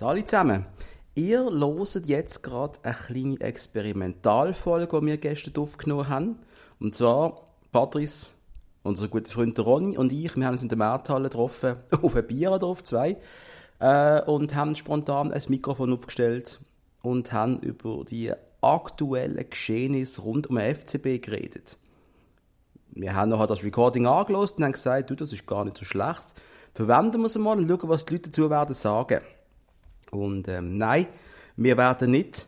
Hallo zusammen. Ihr loset jetzt gerade eine kleine Experimentalfolge, die wir gestern aufgenommen haben. Und zwar Patrice, unser guter Freund Ronny und ich, wir haben uns in der Markthalle getroffen, auf ein Bier drauf, zwei, äh, und haben spontan ein Mikrofon aufgestellt und haben über die aktuellen Geschehnisse rund um den FCB geredet. Wir haben nachher das Recording angelost und haben gesagt, du, das ist gar nicht so schlecht. Verwenden wir es mal und schauen, was die Leute dazu werden sagen. Und ähm, nein, wir werden nicht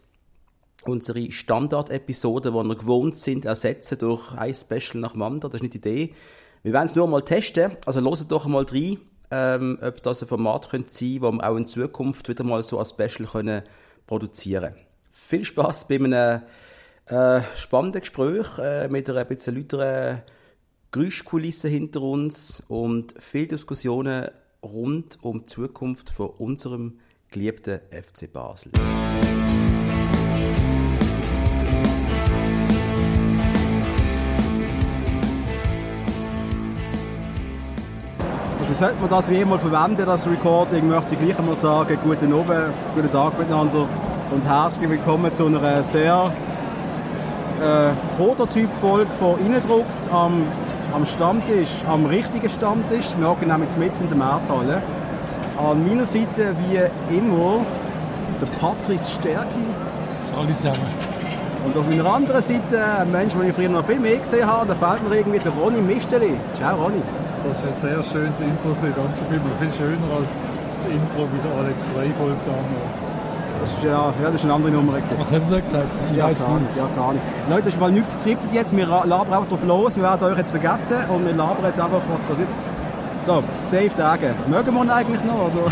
unsere Standard-Episoden, die wir gewohnt sind, ersetzen durch ein Special nach dem anderen. Das ist nicht die Idee. Wir werden es nur mal testen. Also loset doch mal rein, ähm, ob das ein Format könnte sein könnte, das wir auch in Zukunft wieder mal so als Special können produzieren Viel Spaß bei einem äh, spannenden Gespräch äh, mit einer ein bisschen lauteren Geräuschkulisse hinter uns und viele Diskussionen rund um die Zukunft von unserem geliebten FC Basel. Also sollte man das wie immer verwenden, das Recording, möchte ich gleich einmal sagen, guten Abend, guten Tag miteinander und herzlich willkommen zu einer sehr äh, Prototyp-Folge von Innendruckt am, am Stammtisch, am richtigen Stammtisch. Wir hocken nämlich mit in der Markthalle. An meiner Seite wie immer der Patrice Stärki. Salut zusammen. Und auf meiner anderen Seite ein Mensch, den ich früher noch viel mehr gesehen habe, da fällt mir irgendwie der Ronny Misteli. Ciao Ronny. Das ist ein sehr schönes Intro, danke vielmals. Viel schöner als das Intro wie der Alex Freifolg damals. Das ist, ja, ja, das ist eine andere Nummer. Gewesen. Was hat er da gesagt? Ich ja, weiß nicht. Ja, gar nicht. Leute, das ist mal nichts geskriptet jetzt. Wir labern einfach drauf los. Wir werden euch jetzt vergessen und wir labern jetzt einfach, was passiert. So, Dave Dagen. Mögen wir ihn eigentlich noch? Oder?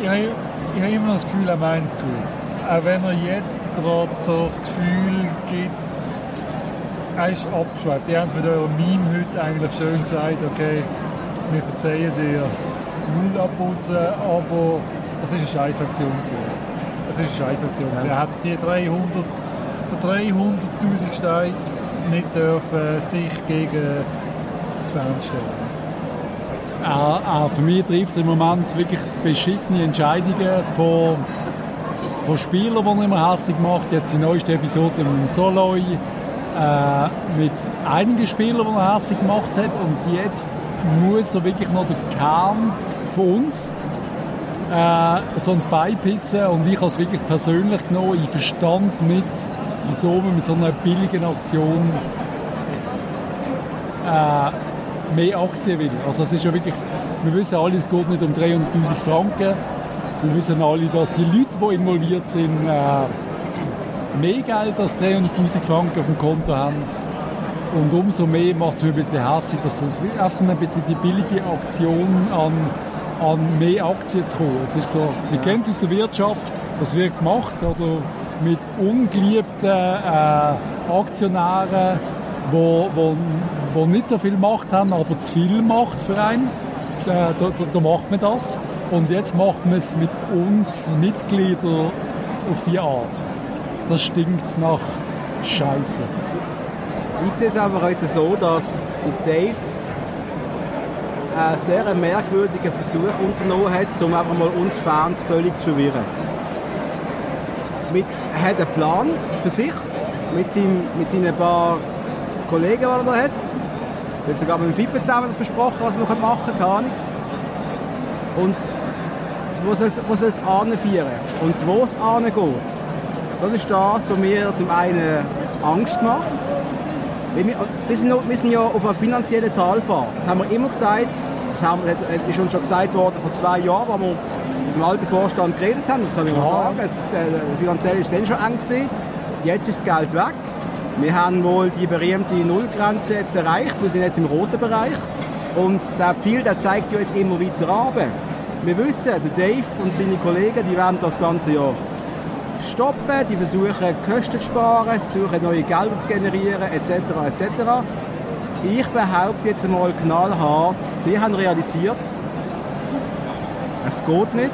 ich habe ich hab immer das Gefühl, er meint es gut. Auch wenn er jetzt gerade so das Gefühl gibt, er ist abgeschweift. Ihr habt es mit eurem Meme heute eigentlich schön gesagt, okay, wir verzeihen dir Null abputzen, aber es ist eine Scheißaktion. Es ist eine Scheißaktion. Ja. Er hat die 300, für 300'000 Steine nicht dürfen sich gegen die Fans stellen. Auch, für mich trifft es im Moment wirklich beschissene Entscheidungen von, von Spielern, die er immer hässlich macht. Jetzt die neueste Episode mit Soloy, äh, mit einigen Spielern, die er hässlich gemacht hat. Und jetzt muss er wirklich noch den Kern von uns äh, sonst beipissen. Und ich habe es wirklich persönlich genommen. Ich verstand nicht, wieso man mit so einer billigen Aktion äh, mehr Aktien will. Also es ist ja wirklich, wir wissen alle, es geht nicht um 300'000 Franken. Wir wissen alle, dass die Leute, die involviert sind, äh, mehr Geld als 300'000 Franken auf dem Konto haben. Und umso mehr macht es mir ein bisschen hässlich, dass das auf so bisschen die billige Aktion an, an mehr Aktien zu kommen. Es ist so, wir kennen es aus der Wirtschaft, das wird gemacht, oder mit ungeliebten äh, Aktionären, wo, wo, wo nicht so viel Macht haben, aber zu viel Macht für einen. Äh, da, da, da macht man das. Und jetzt macht man es mit uns Mitgliedern auf die Art. Das stinkt nach Scheiße. Ich sehe es aber jetzt so, dass der Dave einen sehr merkwürdigen Versuch unternommen hat, um einfach mal uns Fans völlig zu verwirren mit, er hat einen Plan für sich, mit, seinem, mit seinen paar Kollegen, die er da hat. Wir haben sogar mit dem Fippe zusammen das besprochen, was wir machen können, keine Ahnung. Und wo soll es, wo soll anführen? Und wo es angeht, das ist das, was mir zum einen Angst macht. Wir, wir, sind, wir sind ja auf einer finanziellen Talfahrt. Das haben wir immer gesagt. Das haben, ist uns schon gesagt worden vor zwei Jahren, wo wir mit dem alten Vorstand geredet haben, das kann ich mal sagen. Jetzt, äh, finanziell ist dann schon eng gewesen. Jetzt ist das Geld weg. Wir haben wohl die berühmte Nullgrenze jetzt erreicht. Wir sind jetzt im roten Bereich. Und der Pfeil, der zeigt ja jetzt immer weiter runter. Wir wissen, der Dave und seine Kollegen, die werden das Ganze ja stoppen, die versuchen Kosten zu sparen, versuchen neue Gelder zu generieren, etc. etc. Ich behaupte jetzt einmal knallhart, sie haben realisiert, es geht nicht.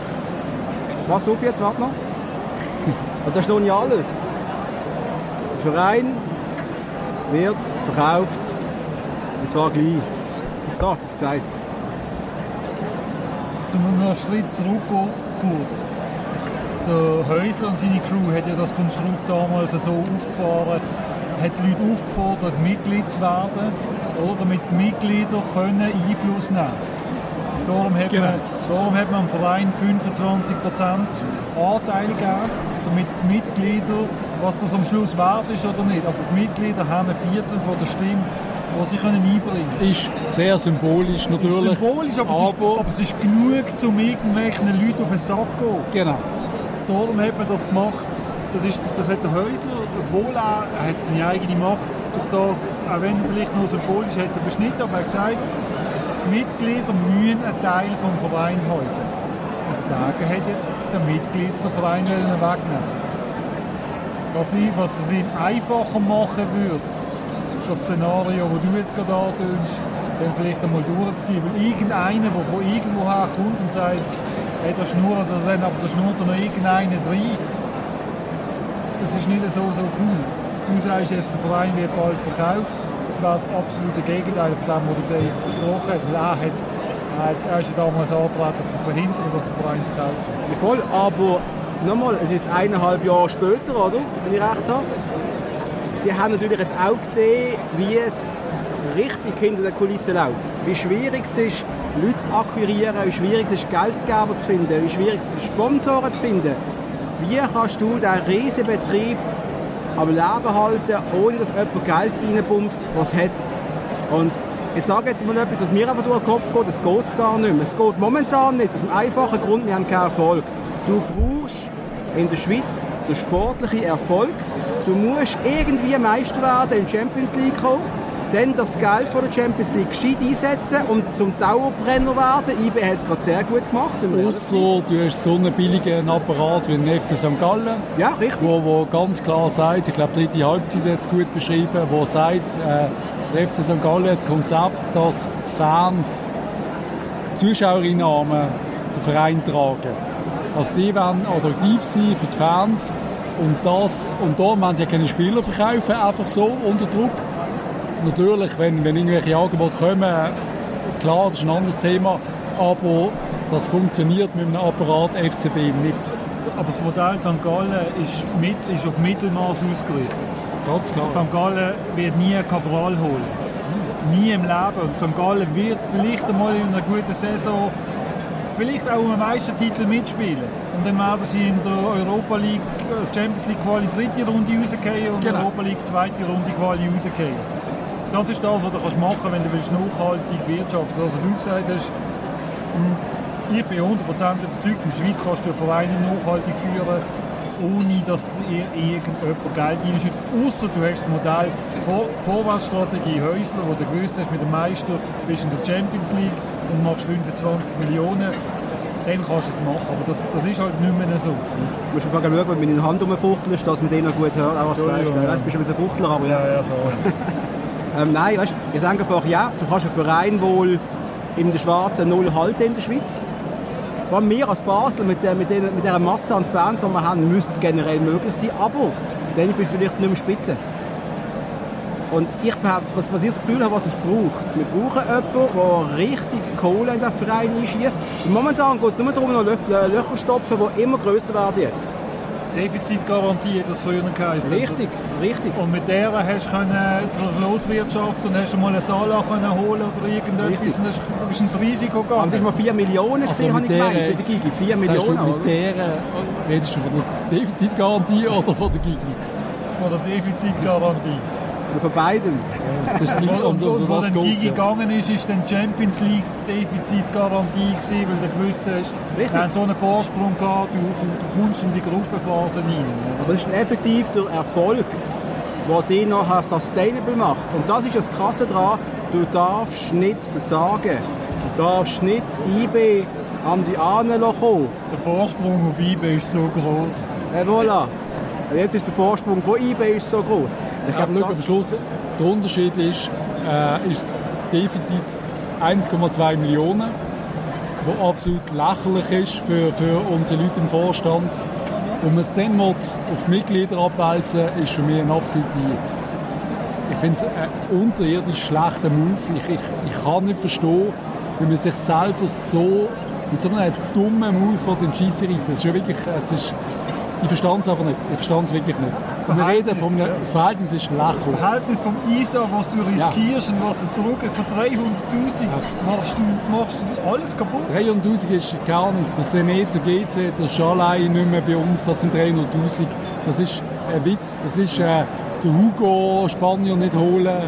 Was auf jetzt, warte noch. Und da ist noch nicht alles. Der Verein wird verkauft. Und zwar gleich. So hat es gesagt. zum einen Schritt zurück kurz. Der Häusler und seine Crew hat ja das Konstrukt damals so aufgefahren, hat die Leute aufgefordert, Mitglied zu werden, oder, damit Mitglieder können Einfluss nehmen können. Darum hat, Genau. man, darum hat man am Verein 25% Anteil gegeben, damit die Mitglieder, was das am Schluss wert ist oder nicht, aber die Mitglieder haben ein Viertel von der Stimme, die sie können einbringen können. Ist sehr symbolisch natürlich. Symbolisch, aber, es ist, aber- aber es ist genug, um irgendwelchen Leuten auf den Sack zu gehen. Genau. Darum hat man das gemacht. Das, ist, das hat der Häusler, obwohl er, er hat seine eigene Macht, durch das, auch wenn vielleicht nur symbolisch, hat er beschnitten, aber er hat gesagt, Mitglieder müssen einen Teil vom Verein halten. Und dagegen hat jetzt der Mitglieder den Verein wegnehmen was, ich, was es ihm einfacher machen würde, das Szenario, das du jetzt gerade antönst, dann vielleicht einmal durchzuziehen. Weil irgendeiner, der von irgendwoher kommt und sagt, hey, da schnurrt er dann, aber da schnurrt er noch irgendeiner rein, das ist nicht so, so cool. Du sagst jetzt, der Verein wird bald verkauft. Das wäre das absolute Gegenteil von dem, was der Dave versprochen hat. Er, hat, er, ist ja damals angetreten, zu verhindern, dass der Verein verkauft wird. Voll, aber nochmal, es ist jetzt eineinhalb Jahre später, oder? Wenn ich recht habe. Sie haben natürlich jetzt auch gesehen, wie es richtig hinter der Kulisse läuft. Wie schwierig es ist, Leute zu akquirieren, wie schwierig es ist, Geldgeber zu finden, wie schwierig es ist, Sponsoren zu finden. Wie kannst du diesen riesen Betrieb am Leben halten, ohne dass jemand Geld reinpumpt, was hat? Und ich sage jetzt mal etwas, was mir aber durch den Kopf geht, es geht gar nicht mehr. Es geht momentan nicht, aus dem einfachen Grund, wir haben keinen Erfolg. Du brauchst in der Schweiz den sportlichen Erfolg. Du musst irgendwie Meister werden in die Champions League kommen, dann das Geld von der Champions League gescheit einsetzen und zum Dauerbrenner werden. IB hat es gerade sehr gut gemacht. Ausser du hast so einen billigen Apparat wie den FC St. Gallen, Ja, richtig. wo, wo ganz klar sagt, ich glaube, die dritte Halbzeit hat es gut beschrieben, wo sagt, äh, der FC St. Gallen hat das Konzept, dass Fans Zuschauereinnahmen den Verein tragen. Also sie wollen attraktiv sein für die Fans und das und darum wollen sie ja keine Spieler verkaufen, einfach so unter Druck. Natürlich, wenn, wenn irgendwelche Angebote kommen, klar, das ist ein anderes Thema, aber das funktioniert mit einem Apparat FCB nicht. Aber das Modell St. Gallen ist, mit, ist auf Mittelmaß ausgerichtet. Ganz klar. St. Gallen wird nie einen Cabral holen. Nie im Leben. Und St. Gallen wird vielleicht einmal in einer guten Saison vielleicht auch um einen Meistertitel mitspielen. Und dann werden sie in der Europa League, äh, Champions League Quali dritte Runde rausgehen und Genau. Europa League zweite Runde Quali rausgehen. Das ist das, was du kannst machen wenn du willst nachhaltig wirtschaften Also du gesagt hast, du- ich bin 100% überzeugt, in der Schweiz kannst du Vereine nachhaltig führen, ohne dass dir irgendjemand Geld reinschüttet. Außer du hast das Modell Vor Vorwärtsstrategie Häusler, wo du gewusst hast, mit dem Meister bist in der Champions League und machst 25 Millionen. Dann kannst du es machen. Aber das, das ist halt nicht mehr so. Du musst einfach schauen, wenn du in die Hand rumfuchtelst, dass man den noch gut hört, auch was du Du ja. weißt, bist ein bisschen Fuchtler, aber ja. Ja, ja, sorry. Ähm, nein, weißt, ich denke einfach, ja, du kannst einen Verein wohl in der schwarzen Null halten in der Schweiz. Was wir als Basel mit, der, mit, den, mit dieser Masse an Fans, die wir haben, müsste es generell möglich sein. Aber dann bist du vielleicht nicht mehr Spitze. Und ich behaupte, was, was ich das Gefühl habe, was es braucht. Wir brauchen jemanden, der richtig Kohle in den Verein einschießt. Momentan geht es nur darum, noch Lö Lö- Löcher zu stopfen, die immer grösser werden jetzt. Defizitgarantie hat das früher geheißen. Richtig, richtig. Und mit der hast du können durch Loswirtschaft und hast du mal eine Sala können holen oder irgendetwas Richtig. und hast, du bist ins Risiko Aber das gegangen. war mal 4 Millionen, Also gesehen, habe ich mit gemeint, der- für die Gigi. 4 Sagst du, Millionen, mit oder? der, redest du von der Defizitgarantie oder von der Gigi? Von der Defizitgarantie. Und Von beiden. Das ist die, Und, und, und, und Gigi ja. gegangen ist, ist dann Champions League Defizitgarantie gewesen, weil du gewusst hast, Richtig. wir haben so einen Vorsprung gehabt, du, du, du kommst in die Gruppenphase rein. Aber es ist effektiv der Erfolg, der dich nachher sustainable macht. Und das ist das Krasse daran, du darfst nicht versagen. Du darfst nicht IB an die Ahnen kommen. Der Vorsprung auf IB ist so groß. Et voilà. Und Jetzt ist der Vorsprung von IB ist so groß. Ich glaube, am Schluss, der Unterschied ist, äh, ist das Defizit 1,2 Millionen, was absolut lächerlich ist für, für unsere Leute im Vorstand. Und man es dann auf die Mitglieder abwälzen ist für mich ein absoluter, ich finde es ein unterirdisch schlechter Move. Ich, ich, ich kann nicht verstehen, wie man sich selber so in so einem dummen Move von den es ist, ich verstand es einfach nicht. Ich verstand es wirklich nicht. Wir reden einem, das Verhältnis ist Das lächerlich. Verhältnis vom ISA, was du riskierst und was du zurück für 300'000 machst, du, machst du alles kaputt. 300'000 ist gar nicht. Das Sené zu GC, das ist allein nicht mehr bei uns, das sind 300'000. Das ist ein Witz. Das ist äh, der Hugo Spanier nicht holen.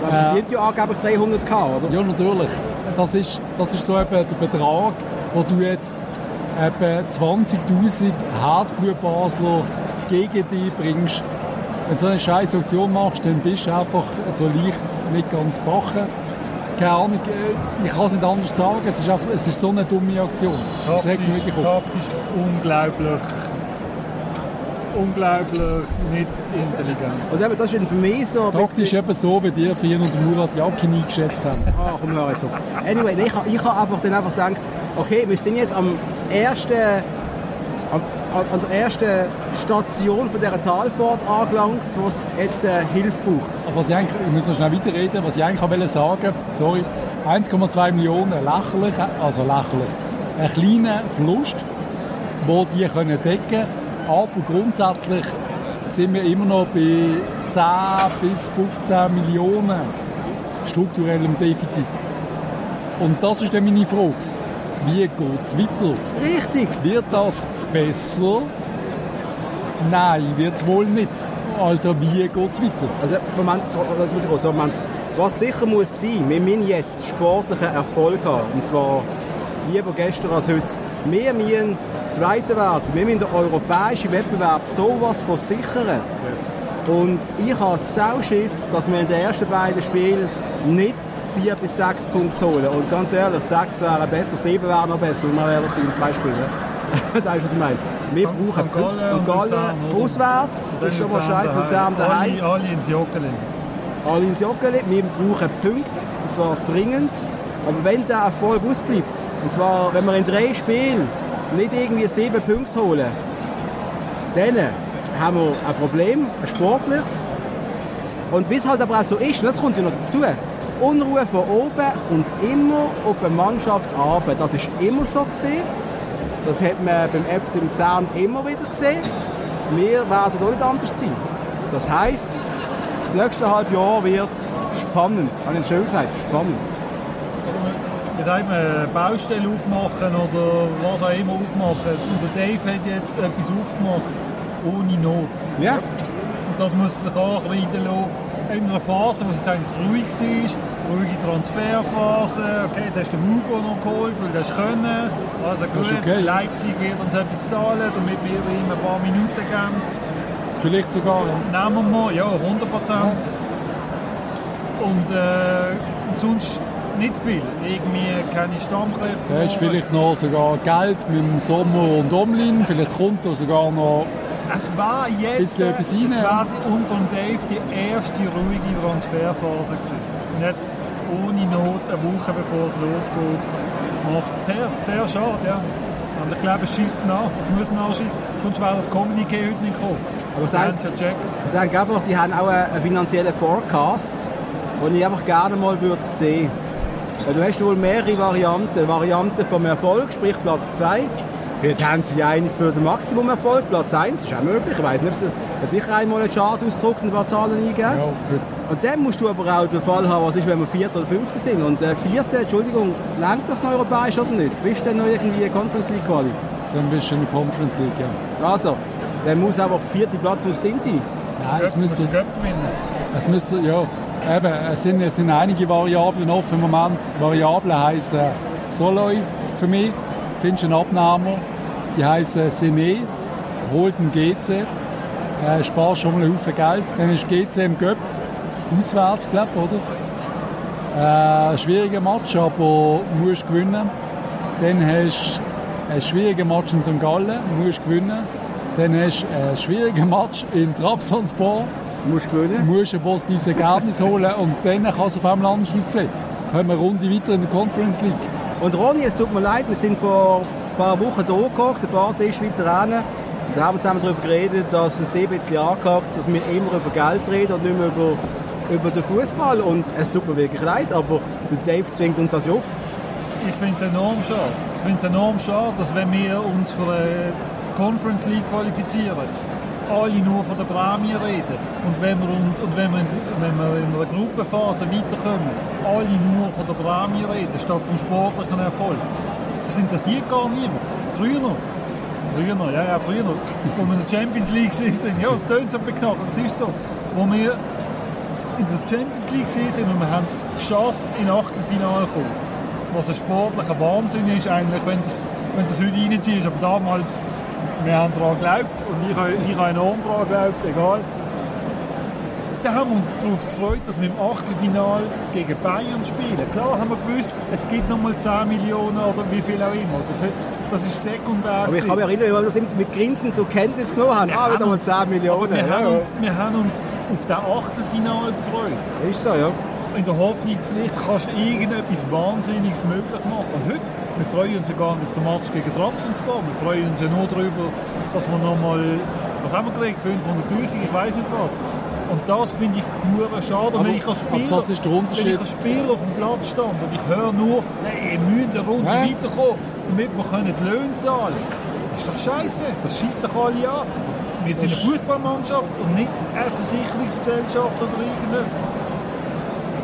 Man verdient ja angeblich 300k, oder? Ja, natürlich. Das ist, das ist so eben der Betrag, wo du jetzt eben 20'000 Herzblut-Basler gegen dich bringst. Wenn du so eine scheiß Aktion machst, dann bist du einfach so leicht nicht ganz bachen. Keine Ahnung, äh, ich kann es nicht anders sagen. Es ist, einfach, es ist so eine dumme Aktion. Das regt mich Taktisch, taktisch unglaublich, unglaublich nicht intelligent. Und eben, das ist für mich so Taktisch bisschen... eben so, wie die 400 Murat Yakin eingeschätzt haben. Ah, komm, hör jetzt auf. Anyway, ich, ich habe einfach dann einfach gedacht, okay, wir sind jetzt am ersten, am, an, der ersten Station von dieser Talfahrt angelangt, wo es jetzt Hilfe braucht. Aber was ich eigentlich, ich muss noch schnell weiterreden, was ich eigentlich auch wollte sagen, sorry, 1,2 Millionen lächerlich, also lächerlich, ein kleiner Verlust, den die können decken aber grundsätzlich sind wir immer noch bei 10 bis 15 Millionen strukturellem Defizit. Und das ist dann meine Frage. Wie geht es weiter? Richtig. Wird das besser? Nein, wird es wohl nicht. Also wie geht es weiter? Also, Moment, das muss ich auch sagen, Moment. Was sicher muss sein, wir müssen jetzt sportlichen Erfolg haben. Und zwar lieber gestern als heute. Wir müssen Zweiter werden. Wir müssen den europäischen Wettbewerb sowas von sichern. Und ich habe sau Schiss, dass wir in den ersten beiden Spielen nicht vier bis sechs Punkte holen. Und ganz ehrlich, sechs wären besser, sieben wären noch besser. Und wir ehrlich sind in zwei Spielen. Weißt du, was ich meine? Wir brauchen St. Gallen St. Gallen auswärts, das ist schon mal scheiße. Luzern Alle, daheim. alle ins Joggeli. Alle ins Joggeli. Wir brauchen Punkte. Und zwar dringend. Aber wenn der Erfolg ausbleibt, und zwar, wenn wir in drei Spielen nicht irgendwie sieben Punkte holen, dann haben wir ein Problem, ein sportliches. Und wie es halt aber auch so ist, das kommt ja noch dazu, die Unruhe von oben kommt immer auf eine Mannschaft ab. Das ist immer so gesehen. Das hat man beim FC Luzern immer wieder gesehen. Wir werden auch nicht anders sein. Das heisst, das nächste Halbjahr wird spannend. Habe ich jetzt schön gesagt? Spannend. Wie sagt man, Baustelle aufmachen oder was auch immer aufmachen. Und der Dave hat jetzt etwas aufgemacht, ohne Not. Ja, Und das muss sich auch reiten lassen. In einer Phase, wo es jetzt eigentlich ruhig war, ruhige Transferphase. Okay, jetzt hast du Hugo noch geholt, weil du das können. Also gut, okay. Leipzig wird uns etwas zahlen, damit wir ihm ein paar Minuten geben. Vielleicht sogar. Ja. Nehmen wir mal, ja, 100 Prozent. Und, äh, sonst nicht viel. Irgendwie keine Stammkräfte. Da ist vielleicht noch sogar Geld mit dem Sommer und Omlin. Vielleicht kommt da sogar noch. Es war jetzt, rein, es war die, unter dem Dave die erste ruhige Transferphase gewesen. Und jetzt ohne Not, eine Woche bevor es losgeht, macht das Herz. Sehr schade, ja. Und ich glaube, es schießt nach. Es muss nachschießen. Sonst wäre das Kommuniqué heute nicht gekommen. Aber sag- haben sie ja gecheckt. ich denke einfach, die haben auch einen finanziellen Forecast, den ich einfach gerne mal würde sehen Weil Du hast wohl mehrere Varianten. Varianten vom Erfolg, sprich Platz 2. Vielleicht haben sie eine für den Maximumerfolg, Platz 1, ist auch möglich. Ich weiß nicht, ob sie sicher einmal einen Chart ausdruckt und ein paar Zahlen eingeben. Ja, gut. Und dann musst du aber auch den Fall haben, was ist, wenn wir Vierter oder Fünfter sind. Und der Vierte, Entschuldigung, lenkt das noch europäisch oder nicht? Bist du denn noch irgendwie Conference League Quali? Dann bist du in der Conference League, ja. Also, dann muss aber der vierte Platz muss drin sein. Nein, es müsste, es müsste, ja, eben, es sind, es sind einige Variablen offen im Moment. Die Variablen heißen Soloy für mich, findest du einen Abnehmer. Die heißen Sene, holt einen GC, äh, sparst schon mal einen Haufen Geld. Dann ist GC im Göpp, auswärts, glaube ich, oder? Äh, schwieriger Match, aber musst gewinnen. Dann hast du einen schwierigen Match in St. Gallen, musst gewinnen. Dann hast du einen schwierigen Match in Trabzonspor, musst gewinnen. musst ein positives Ergebnis holen und dann kann es auf einmal anders aussehen. Dann kommen wir eine Runde weiter in der Conference League. Und Ronny, es tut mir leid, wir sind vor ein paar Wochen da gehockt, ein paar Tisch weiter hin. Da haben wir zusammen darüber geredet, dass es dir ein bisschen angehakt dass wir immer über Geld reden und nicht mehr über, über den Fußball. Und es tut mir wirklich leid, aber der Dave zwingt uns das auf. ich finde es enorm schade. Ich finde es enorm schade, dass wenn wir uns für eine Conference League qualifizieren, alle nur von der Prämie reden. Und wenn wir, uns, und wenn wir, in, wenn wir in einer Gruppenphase weiterkommen, alle nur von der Prämie reden, statt vom sportlichen Erfolg. Das interessiert gar niemand. Früher noch, früher noch, ja, ja, früher noch, wo wir in der Champions League sind, ja, es tönt so aber es ist so, wo wir in der Champions League sind und wir haben es geschafft, in Achtelfinale zu kommen. Was ein sportlicher Wahnsinn ist eigentlich, wenn du es wenn du es heute reinziehst. Aber damals, wir haben daran geglaubt und ich, ich habe enorm daran geglaubt, egal. Da haben wir uns darauf gefreut, dass wir im Achtelfinale gegen Bayern spielen. Klar haben wir gewusst, es gibt noch mal 10 Millionen oder wie viel auch immer. Das, das ist sekundär. Aber ich kann mich erinnern, wir das immer mit Grinsen zur Kenntnis genommen haben. Wir Ah, wieder haben mal uns- 10 Millionen. Wir, Ja, haben ja. uns, wir haben uns auf das Achtelfinale gefreut. Ist so, ja. In der Hoffnung, vielleicht kannst du irgendetwas Wahnsinniges möglich machen. Und heute, wir freuen uns ja gar nicht auf den Match gegen Trabzonspor. Wir freuen uns ja nur darüber, dass wir nochmal, was haben wir gekriegt? 500'000, ich weiß nicht was. Und das finde ich nur schade. Aber- wenn ich als Spieler, das ist der Unterschied. Wenn ich als Spieler auf dem Platz stand und ich höre nur, hey, ihr müsst eine Runde Ja. weiterkommen, damit wir können die Löhne zahlen Das ist doch scheiße. Das schießt doch alle an. Wir sind eine Fußballmannschaft und nicht eine Versicherungsgesellschaft oder irgendetwas.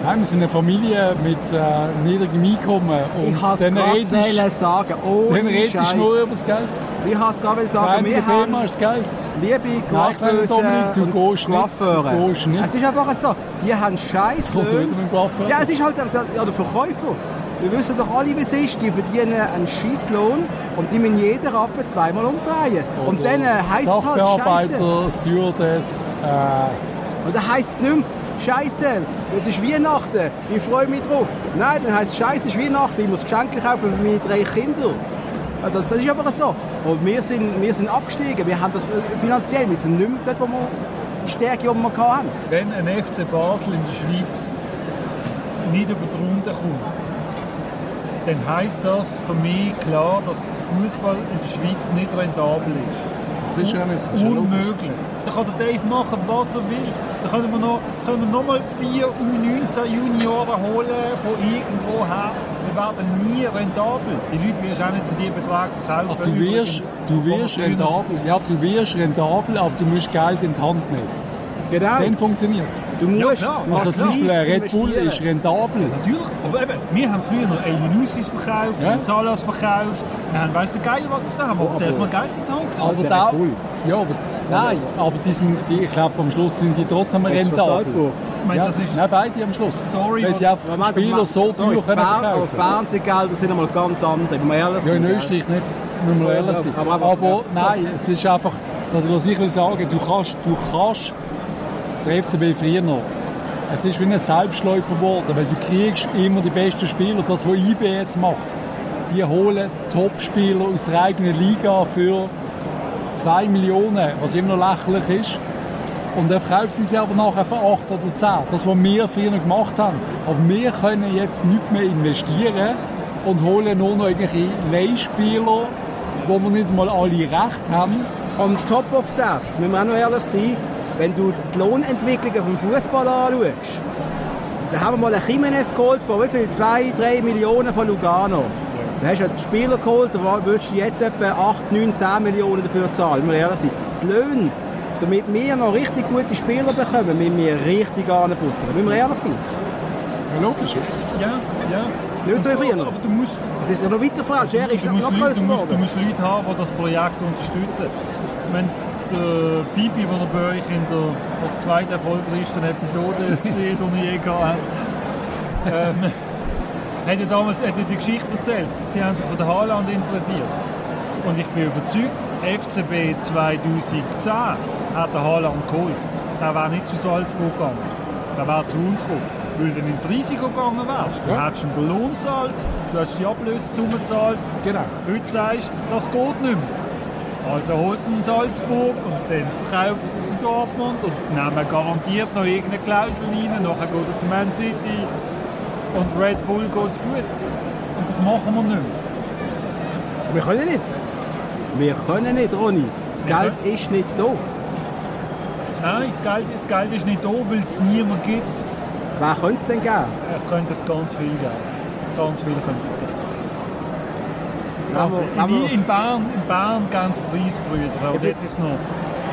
Nein, wir sind eine Familie mit äh, niedrigem Einkommen Ich und dann es redest gerade sagen. dann Ohne redest du nur über das Geld. Ich habe es gerade Das sagen. einzige Wir Thema haben ist das Geld. liebe Coiffeuse du und gehst nicht. Coiffeure. Du gehst nicht. Es ist einfach so. Die haben Scheiß. Kommt wieder mit dem Coiffeur. Ja, es ist halt der, der, ja, der Verkäufer. Wir wissen doch alle, wie es ist. Die verdienen einen Schisslohn und die müssen jeden Rappen zweimal umdrehen. und Oder dann äh, heisst es halt Scheiße. Sachbearbeiter, Stewardess, äh, Und dann heisst es nicht mehr, Scheiße, es ist Weihnachten, ich freue mich drauf. Nein, dann heisst es Scheiße, es ist Weihnachten, ich muss Geschenke kaufen für meine drei Kinder. Das, das ist aber so. Und wir sind, wir sind abgestiegen, wir haben das äh, finanziell, wir sind nicht mehr dort, wo wir die Stärke, die wir hatten. Wenn ein FC Basel in der Schweiz nicht über die Runde kommt, dann heisst das für mich klar, dass der Fußball in der Schweiz nicht rentabel ist. Das ist ja nicht. Das ist ja logisch. Unmöglich. Da kann der Dave machen, was er will. Da können wir noch, können wir noch mal vier U19 Junioren holen von irgendwo her. Wir werden nie rentabel. Die Leute wirst auch nicht für die Betrag verkaufen. Also du wirst, du wirst rentabel. Ja, du wirst rentabel, aber du musst Geld in die Hand nehmen. Genau. Dann funktioniert es. du musst Ja, klar. Also zum Beispiel ein Red Bull ist rentabel. Natürlich, aber eben, wir haben früher noch Elinussis verkauft, Ja. Salas verkauft, wir haben, weiss der Geil, was, da haben wir Oh, zuerst aber- mal Geld genommen. Aber der da, ja, aber nein, aber die sind, die, ich glaube, am Schluss sind sie trotzdem Das ist von rentabel. Ich meine, Ja, das ist nein, beide am Schluss. Story, Weil sie einfach warte, Spieler so teuer können verkaufen. Aber Fernsehgelder sind einmal ganz andere, wenn wir ehrlich Ja, in? Österreich nicht, müssen wir ehrlich sein. aber- Aber, aber- ja. nein, es ist einfach, das, was ich will sagen, du kannst, du kannst, der FCB früher noch, es ist wie ein Selbstläufer geworden, weil du kriegst immer die besten Spieler. Das, was IB jetzt macht, die holen Top-Spieler aus der eigenen Liga für 2 Millionen, was immer noch lächerlich ist. Und dann verkaufen sie sie aber nachher für 8 oder 10. Das, was wir früher noch gemacht haben. Aber wir können jetzt nicht mehr investieren und holen nur noch irgendwelche Leihspieler, wo wir nicht mal alle recht haben. On top of that, müssen wir auch noch ehrlich sein, wenn du die Lohnentwicklung vom Fußball anschaust, da haben wir mal einen Jimenez geholt von wie viel? 2, 3 Millionen von Lugano. Da hast du einen Spieler geholt, da würdest du jetzt etwa 8, 9, 10 Millionen dafür zahlen, müssen wir ehrlich sein. Die Löhne, damit wir noch richtig gute Spieler bekommen, müssen wir richtig anbuttern. Müssen wir ehrlich sein. Ja, logisch. ja, ja. Nicht so wie früher. Aber du musst, Es ist ja noch weiter. Jerry ist du noch, musst, noch Leute, du, musst, du musst Leute haben, die das Projekt unterstützen. Wenn der Bibi, den ihr bei euch in der was zweiten erfolgreichsten Episode gesehen die ich je gehabt ähm, hat ja damals hat ja die Geschichte erzählt. Sie haben sich für den Haaland interessiert. Und ich bin überzeugt, FCB 2010 hat den Haaland geholt. Der wäre nicht zu Salzburg gegangen. Der wäre zu uns gekommen. Weil du ins Risiko gegangen wärst. Du Ja. hättest ihm den Lohn gezahlt, du hättest die Ablösesumme gezahlt. Genau. Heute sagst du, das geht nicht mehr. Also holt ihn Salzburg und dann verkauft ihn zu Dortmund und nehmen garantiert noch irgendeine Klausel rein. Nachher geht er zu Man City und Red Bull geht's gut. Und das machen wir nicht. Wir können nicht. Wir können nicht, Ronny. Das Geld ist nicht da. Nein, das Geld, das Geld ist nicht da, weil es niemand gibt. Wer könnte es denn geben? Es könnte es ganz viel geben. Ganz viel könnte es geben. Also, in, in Bern, in Bern ganz 30 Brüder. Aber bin- jetzt ist noch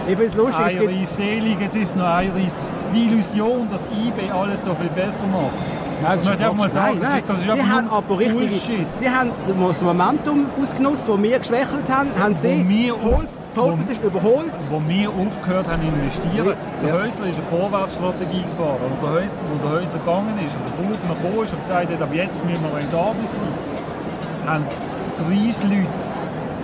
Ich finde es lustig, ein Reis selig, jetzt ist noch ein Reis. Die Illusion, dass eBay alles so viel besser macht. Nein, auch mal Nein, sagen, das nein, das ist sie haben aber richtig, Bullshit. sie haben das Momentum ausgenutzt, wo wir geschwächelt haben, haben sie, Wo wir auf- ist überholt. wo wir aufgehört haben zu investieren. Der Ja. Häusler ist eine Vorwärtsstrategie gefahren. Und der Häusler, wo der Häusler gegangen ist und der Bauer gekommen ist und gesagt hat, ab jetzt müssen wir rentabel sein, haben 30 Leute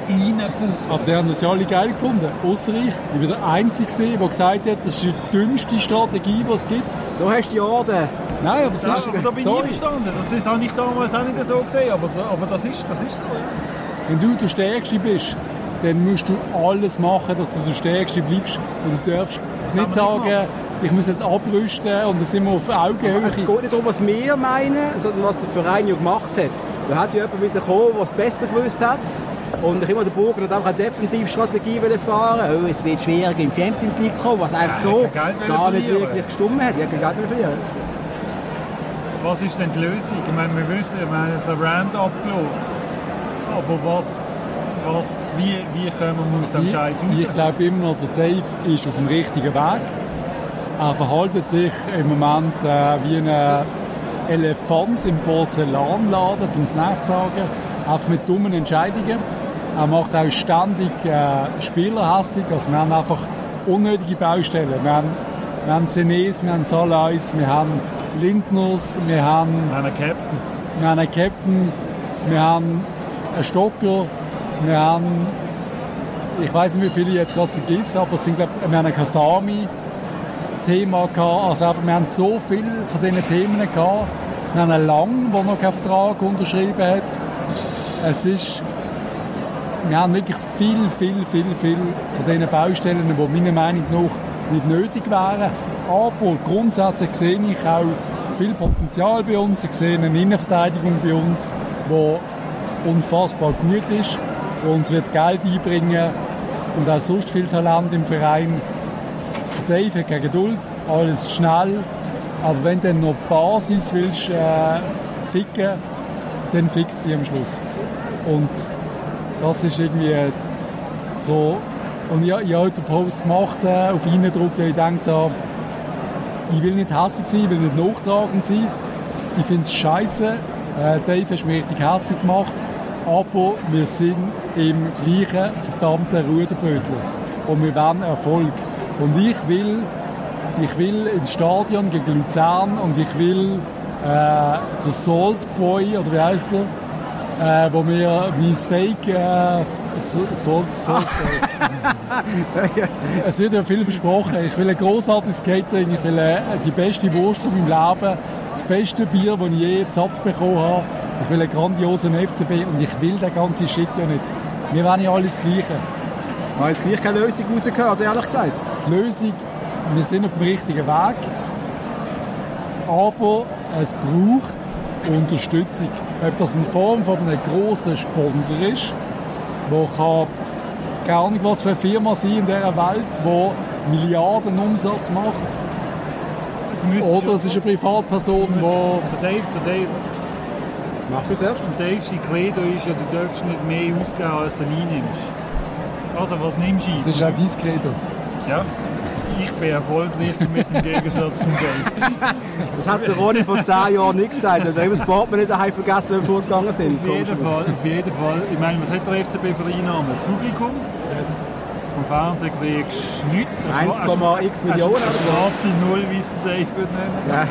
reingebaut. Aber die haben das ja alle geil gefunden. Ausser ich. Ich bin der Einzige, der gesagt hat, das ist die dümmste Strategie, die es gibt. Du hast die Orden. Nein, aber es Ja, ist... aber da bin sorry. ich verstanden. Das ist, habe ich damals auch nicht so gesehen, aber, aber das, ist, das ist so. Ja. Wenn du der Stärkste bist, dann musst du alles machen, dass du der Stärkste bleibst. Und du darfst nicht haben wir sagen, nicht ich muss jetzt abrüsten und dann sind wir auf Augenhöhe. Es geht nicht darum, was wir meinen, sondern was der Verein ja gemacht hat. Da hat ja jemand müssen kommen, der es besser gewusst hat. Und ich immer der Burger hat einfach eine Defensivstrategie wollen fahren. Oh, es wird schwieriger, in die Champions League zu kommen, was eigentlich Ja, so gar nicht wirklich gestummt hat. Ja, kein Geld verlieren. Was ist denn die Lösung? Ich meine, wir wissen, wir haben jetzt einen Rand abgelassen. Aber was, was, wie, wie kommen wir aus dem ich, Scheiß raus? ich glaube immer noch, der Dave ist auf dem richtigen Weg. Er verhält sich im Moment äh, wie ein Elefant im Porzellanladen, um es nicht zu sagen. Einfach mit dummen Entscheidungen. Er macht auch ständig äh, spielerhässig. Also wir haben einfach unnötige Baustellen. Wir haben, wir haben Senes, wir haben Salais, wir haben Lindners, wir haben Wir haben einen Captain. wir haben einen Captain, wir haben einen Stocker, wir haben, ich weiß nicht, wie viele ich jetzt gerade vergesse, aber es sind, glaub, wir haben ein Kasami-Thema gehabt. Also einfach, wir haben so viele von diesen Themen gehabt. Wir haben einen Lang, der noch keinen Vertrag unterschrieben hat. Es ist, wir haben wirklich viel, viel, viel, viel von diesen Baustellen, die meiner Meinung nach nicht nötig wären. Aber grundsätzlich sehe ich auch viel Potenzial bei uns. Ich sehe eine Innenverteidigung bei uns, die unfassbar gut ist, die uns wird Geld einbringen und auch sonst viel Talent im Verein. Der Dave hat keine Geduld, alles schnell, aber wenn du dann noch Basis willst äh, ficken, dann fickt sie am Schluss. Und das ist irgendwie so. Und ich, ich habe heute einen Post gemacht, äh, auf Eindruck, weil ich gedacht ich will nicht hässlich sein, ich will nicht nachtragend sein. Ich finde es scheiße. Äh, Dave hast mich richtig hässlich gemacht. Aber wir sind im gleichen verdammten Ruderbötler. Und wir wollen Erfolg. Und ich will, ich will ins Stadion gegen Luzern und ich will äh, der Salt Boy, oder wie heißt er, äh, wo mir mein Steak, äh, der Salt, Salt. Es wird ja viel versprochen. Ich will ein großartiges Catering, ich will äh, die beste Wurst von meinem Leben, das beste Bier, das ich je gezapft bekommen habe. Ich will einen grandiosen FCB und ich will den ganzen Shit ja nicht. Wir wollen ja alles das Gleiche. Ich habe jetzt gleich keine Lösung rausgehört, ehrlich gesagt. Die Lösung, wir sind auf dem richtigen Weg, aber es braucht Unterstützung. Ob das in Form von einem grossen Sponsor ist, wo kann gar nicht was für eine Firma sein in dieser Welt, die Milliarden Umsatz macht, oder es ist eine Privatperson, die Der Dave, der Dave, Mach du zuerst. der Dave, sein Credo ist ja, du darfst nicht mehr ausgeben, als du einnimmst. Also, was nimmst du ein? Das ist auch dein Credo. Ja. Ich bin erfolgreich damit im Gegensatz zum Dave. Das hat der Ronny vor zehn Jahren nicht gesagt. Er hat das Portemonnaie daheim vergessen, wenn wir fortgegangen sind. Auf jeden Fall, auf jeden Fall. Ich meine, was hat der FCB für Einnahmen? Publikum? Yes. Vom Fernsehen kriegst du nichts. 1,x Millionen Eine schwarze Null, wie es Dave würde nennen. Ja.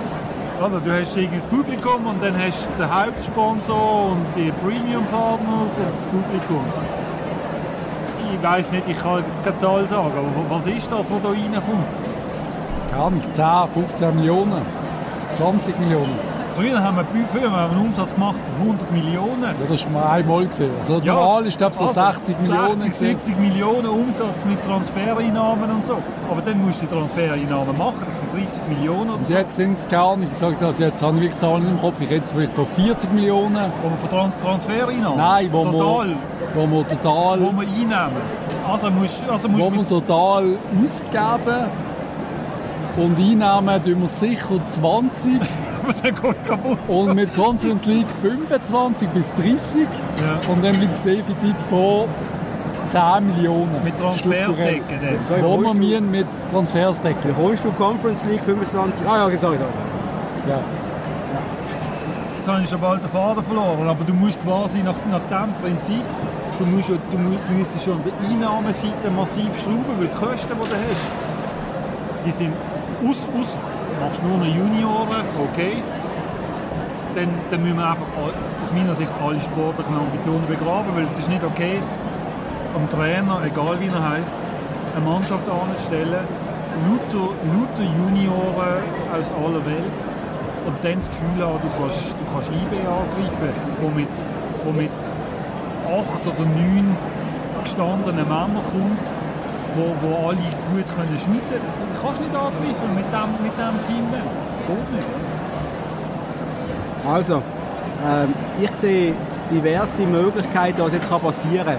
Also du hast irgendwie das Publikum und dann hast du den Hauptsponsor und die Premium Partners und das Publikum. Ich weiß nicht, ich kann jetzt keine Zahl sagen, aber was ist das, was da reinkommt? Keine Ahnung, 10, 15 Millionen, 20 Millionen. Früher haben wir, früher haben wir einen Umsatz gemacht von 100 Millionen. Ja, das ist mal einmal gesehen. Also normal ist glaube so also 60 Millionen 60, gesehen. 70 Millionen Umsatz mit Transfereinnahmen und so. Aber dann musst du die Transfereinnahmen machen, das sind 30 Millionen Und so. jetzt sind es gar nicht, ich sage es also, jetzt habe ich wirklich Zahlen im Kopf, ich rede jetzt vielleicht von 40 Millionen. Wir von Tran Transfereinnahmen? Nein, wo Total. wir, wo wir total, Wo wir einnehmen. Also musst, also musst wo wir total ausgeben und einnehmen tun wir sicher 20 aber dann geht kaputt. Und mit Conference League 25 bis 30 Ja. und dann bleibt das Defizit von 10 Millionen. Mit Transfersdecken dann. Sorry, Wo wir du- mit Transfers decken. Wie kommst du Conference League 25? Ah ja, okay, sorry, sorry. Ja. Jetzt habe ich schon bald den Faden verloren, aber du musst quasi nach, nach dem Prinzip, du, musst, ja- du, du müsstest schon an der Einnahmeseite massiv schrauben, weil die Kosten, die du hast, die sind aus, aus machst nur noch Junioren, okay, dann, dann müssen wir einfach aus meiner Sicht alle sportlichen Ambitionen begraben, weil es ist nicht okay, am Trainer, egal wie er heißt, eine Mannschaft anzustellen, lauter, lauter Junioren aus aller Welt. Und dann das Gefühl haben, du kannst, du kannst IB angreifen, wo mit, wo mit acht oder neun gestandenen Männern kommt, wo, wo alle gut können shooten können. Du kannst nicht angreifen mit dem, mit dem Team. Das geht nicht. Also, ähm, ich sehe diverse Möglichkeiten, was jetzt kann passieren kann.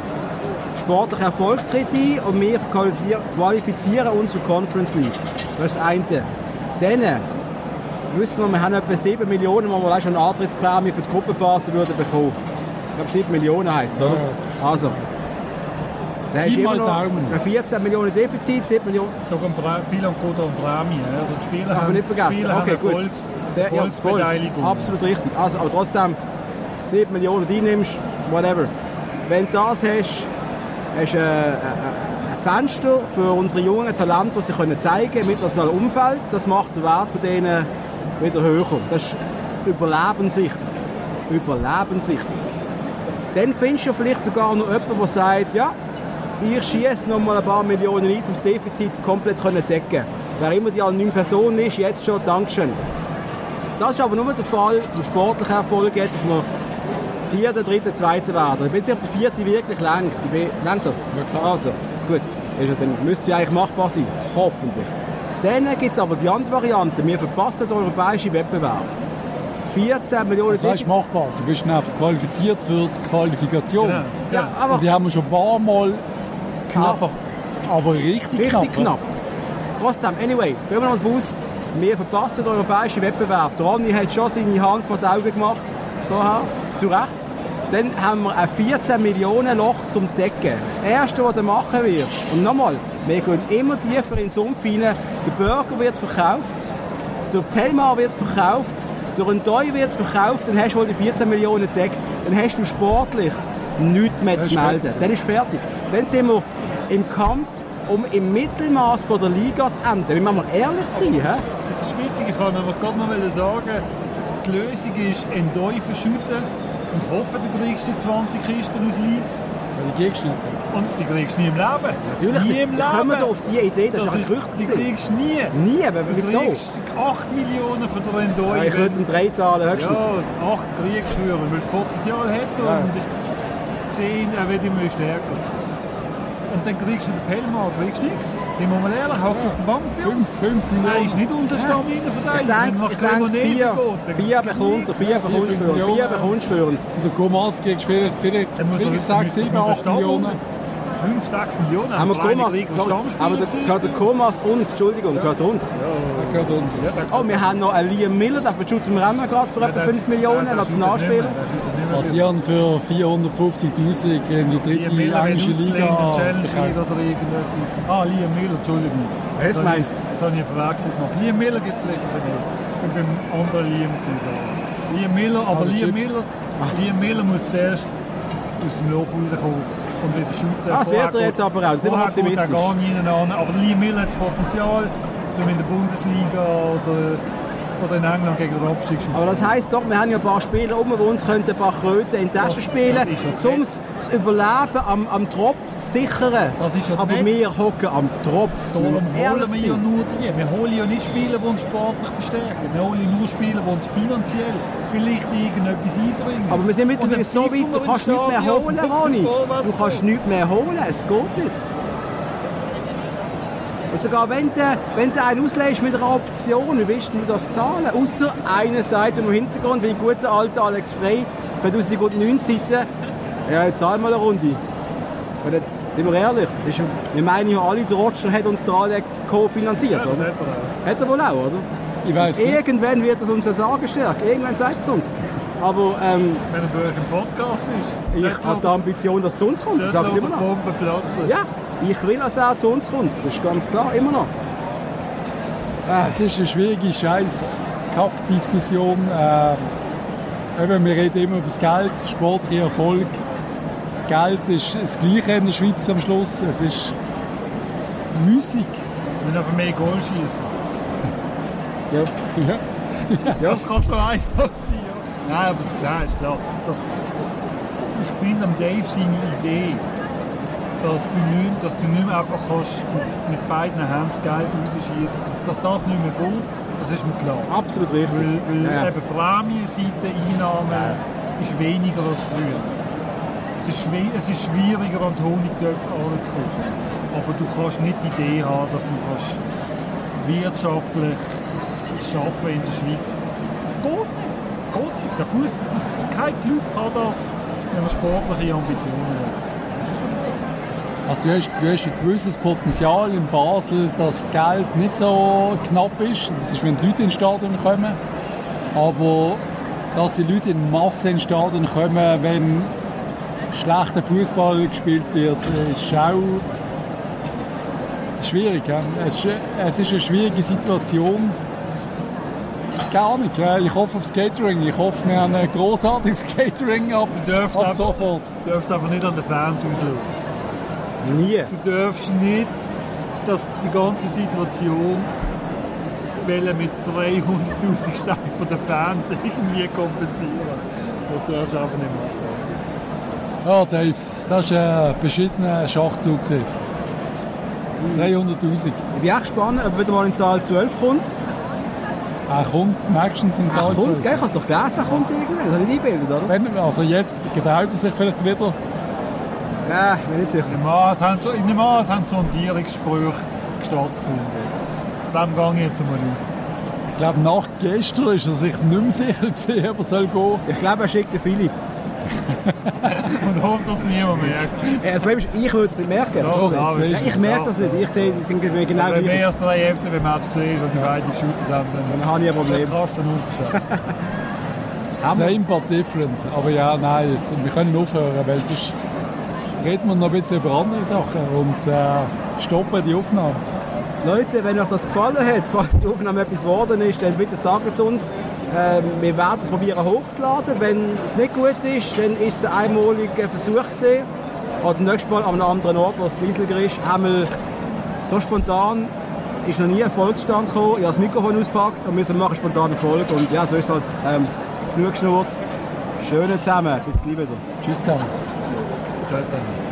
Sportlicher Erfolg tritt ein und wir qualifizier- qualifizieren uns für die Conference League. Das ist das eine. Dann wissen wir, wir haben etwa 7 Millionen, die wir auch schon eine Antrittsprämie für die Gruppenphase würden bekommen. Ich glaube 7 Millionen heisst es, oder? Also. Hast Pi mal Daumen. ein 14 Millionen Defizit, 7 Millionen. Da Prä- viel an geht an Prämie. ja. Also die Spieler Darf haben, nicht vergessen. Spieler Okay, haben gut. Erfolgs, Sehr, ja, voll. Erfolgsbeteiligung. Absolut richtig. Also, aber trotzdem, 7 Millionen die nimmst, whatever. Wenn du das hast, hast du äh, äh, ein Fenster für unsere jungen Talente, die sie können zeigen können im internationalen Umfeld. Das macht den Wert von denen wieder höher. Das ist überlebenswichtig. Überlebenswichtig. Dann findest du vielleicht sogar noch jemanden, der sagt, ja, ich schieße noch mal ein paar Millionen ein, um das Defizit komplett zu decken. Wer immer die anonyme Person ist, jetzt schon, Dankeschön. Das ist aber nur der Fall vom sportlichen Erfolg, jetzt, dass wir Vierter, Dritter, Zweiter werden. Ich bin sicher, ob der Vierte wirklich bin, langt das? Ja, klar. Also, gut. Ist ja, dann müsste es ja eigentlich machbar sein. Hoffentlich. Dann gibt es aber die andere Variante. Wir verpassen den europäischen Wettbewerb. 14 Millionen Das heißt machbar. Du bist einfach qualifiziert für die Qualifikation. Genau. Ja, aber Und die haben wir schon ein paar Mal Knapp. einfach, aber richtig, Richtig knapp. knapp. Trotzdem, anyway, gehen wir mal aus, wir verpassen den europäischen Wettbewerb. Der Ronny hat schon seine Hand vor die Augen gemacht, vorher, zu Recht. Dann haben wir ein 14 Millionen Loch zum Decken. Das Erste, was du machen wirst, und nochmal, wir gehen immer tiefer in den Sumpf rein, der Burger wird verkauft, der Pelmar wird verkauft, der Rendoi wird verkauft, dann hast du wohl die 14 Millionen gedeckt, dann hast du sportlich nichts mehr zu melden. Dann ist fertig. Dann sind wir im Kampf, um im Mittelmaß von der Liga zu enden. Wir müssen mal ehrlich sein. He? Das ist witzig, ich kann aber gerade noch mal sagen, die Lösung ist Endoi verschütten und hoffen, du kriegst die 20 Kisten aus Leeds die kriegst du nicht. und die kriegst du nie im Leben. Natürlich, nie im wie kommen Leben. wir auf die Idee, das, ist ein ist, Gerücht. die kriegst du nie. Nie, aber Du wieso? kriegst 8 Millionen für den Endoi. Ja, ich würde einen 3 zahlen, höchstens. Ja, 8 Kriegsführer, weil das Potenzial hat er Ja. und ich sehe ihn, er wird immer stärker. Und dann kriegst du den Pelmar, kriegst nichts. Sind wir mal ehrlich, hockt auf der Bank bei uns. 5, 5 Nein, ist nicht unser nach ich denke Cremonese vier, geht, vier bekommt er, vier bekommst du für ihn, vier bekommst du für ihn. Und der Gomas kriegst du vielleicht, vielleicht, er- vielleicht 6, 7, muss er 8 Millionen. 5, 6 Millionen. Haben wir Komas, aber das gehört der Komas uns, Entschuldigung, gehört uns. Das gehört uns. Ja, Oh, wir haben noch einen Liam Miller, den shooten wir auch noch gerade für etwa der- 5 Millionen, nicht mehr. Passieren für 450'000 in die dritte Liam Miller, wenn englische Liga. Challenge oder irgendetwas. Ah, Liam Miller, Entschuldigung. Ich- meint? Jetzt habe ich verwechselt gemacht. Liam Miller gibt es vielleicht aber nicht. Ich bin beim anderen Liam gewesen. So. Liam Miller, aber Also Liam. Miller, Liam Miller muss zuerst aus dem Loch rauskommen und wieder shooten. Ah, das wird er jetzt aber auch. Wir Vorher er optimistisch. gar nie hinein. Aber Liam Miller hat das Potenzial, um in der Bundesliga oder, oder in England gegen den Abstieg zu Aber das heisst doch, wir haben ja ein paar Spieler um uns, könnten ein paar Kröten in die Tasche Das- spielen, okay. um das Überleben am, am Tropf zu sichern. Ja Aber nett. wir hocken am Tropf. Darum holen wir ja nur die. Wir holen ja nicht Spieler, die uns sportlich verstärken. Wir holen nur Spieler, die uns finanziell vielleicht irgendetwas einbringen. Aber wir sind mittlerweile so weit, du kannst nichts mehr holen, vorwärts Du kannst nichts mehr holen, es geht nicht. Und sogar wenn du, wenn du einen auslässt mit einer Option, wie willst du das zahlen? Außer einer Seite im Hintergrund, wie ein guter alter Alex Frey, 2009 Zeiten, ja, jetzt zahl mal eine Runde. Und das, sind wir ehrlich, das ist, wir meinen ja alle, der Roger hat uns der Alex co-finanziert, Ja, das oder? hat er auch. Hat er wohl auch, oder? Ich weiß nicht. Irgendwann wird es uns ja sagen stärker. Irgendwann sagt es uns. Aber ähm, Wenn er bei euch im Podcast ist. ich habe die Ambition, dass es zu uns kommt. Das Dort sage ich immer noch. Bomben platzen. Ja, ich will, dass er zu uns kommt. Das ist ganz klar, immer noch. Äh, Es ist eine schwierige scheiß Cup-Diskussion. Äh, eben, wir reden immer über das Geld, sportlicher Erfolg. Geld ist das Gleiche in der Schweiz am Schluss. Es ist Musik. Wir müssen einfach mehr Goal schießen. Ja. Ja. Das kann so einfach sein. Ja. Nein, aber es- nein, ist klar. Das, ich finde am Dave seine Idee, dass du nicht, dass du nicht mehr einfach kannst mit, beiden Händen das Geld rausschießen dass, dass das nicht mehr geht, das ist mir klar. Absolut richtig. Weil, weil Ja. eben Prämienseite, Einnahmen ist weniger als früher. Es ist, es ist schwieriger an die Honigtöpfe heranzukommen. Aber du kannst nicht die Idee haben, dass du kannst wirtschaftlich arbeiten in der Schweiz. Es geht nicht. Es geht nicht. Der Fußball, kein Club kann das, wenn man sportliche Ambitionen hat. Also du hast, du hast ein gewisses Potenzial in Basel, dass Geld nicht so knapp ist. Das ist, wenn die Leute ins Stadion kommen. Aber dass die Leute in Masse ins Stadion kommen, wenn schlechter Fußball gespielt wird, ist auch schwierig. Es, ist, es ist eine schwierige Situation. Gar nicht. Ich hoffe aufs Catering. Ich hoffe, wir haben ein großartiges Catering ab, Du darfst ab sofort. Du darfst einfach nicht an den Fans auslösen. Nie. Du darfst nicht dass die ganze Situation mit 300'000 Steinen von den Fans irgendwie kompensieren. Das darfst du einfach nicht machen. Ja, Dave, das war ein beschissener Schachzug. gewesen. 300'000. Ich bin echt gespannt, ob wieder mal in Saal 12 kommt. Er kommt nächstens in Er Saal kommt, 12. gell? Ich habe es doch gelesen, er kommt irgendwann. Das habe ich eingebildet, oder? Wenn, also jetzt getraut er sich vielleicht wieder. Ja, ich bin nicht sicher. In dem Maas haben, in dem Maas haben Sondierungsgespräche stattgefunden. Von dem gehe ich jetzt mal aus. Ich glaube, nach gestern ist er sich nicht mehr sicher gewesen, ob er soll gehen. Ich glaube, er schickt den Philipp. Und hoffe, dass niemand merkt. Das Problem ist, ich würde es nicht merken. Doch, ja, Ja, siehst ich merke das nicht. Ich sehe, die sind genau Wenn mehr als drei FCB-Matches gesehen hast, was sie beide geshootet haben, dann Dann habe ich ein Problem. kannst du den. Same but different. Aber ja, nein, es, wir können aufhören, weil sonst reden wir noch ein bisschen über andere Sachen und äh, stoppen die Aufnahme. Leute, wenn euch das gefallen hat, falls die Aufnahme etwas geworden ist, dann bitte sagt es uns. Ähm, wir werden es probieren hochzuladen. Wenn es nicht gut ist, dann ist es ein einmaliger Versuch gewesen. Oder nächstes Mal an einem anderen Ort, wo es leisiger ist. Einmal so spontan ist noch nie ein Volksstand gekommen. Ich habe das Mikrofon ausgepackt und wir machen spontan eine Folge. Und ja, so ist es halt ähm, genug geschnurrt. Schöne zusammen. Bis gleich wieder. Tschüss zusammen. Ciao zusammen.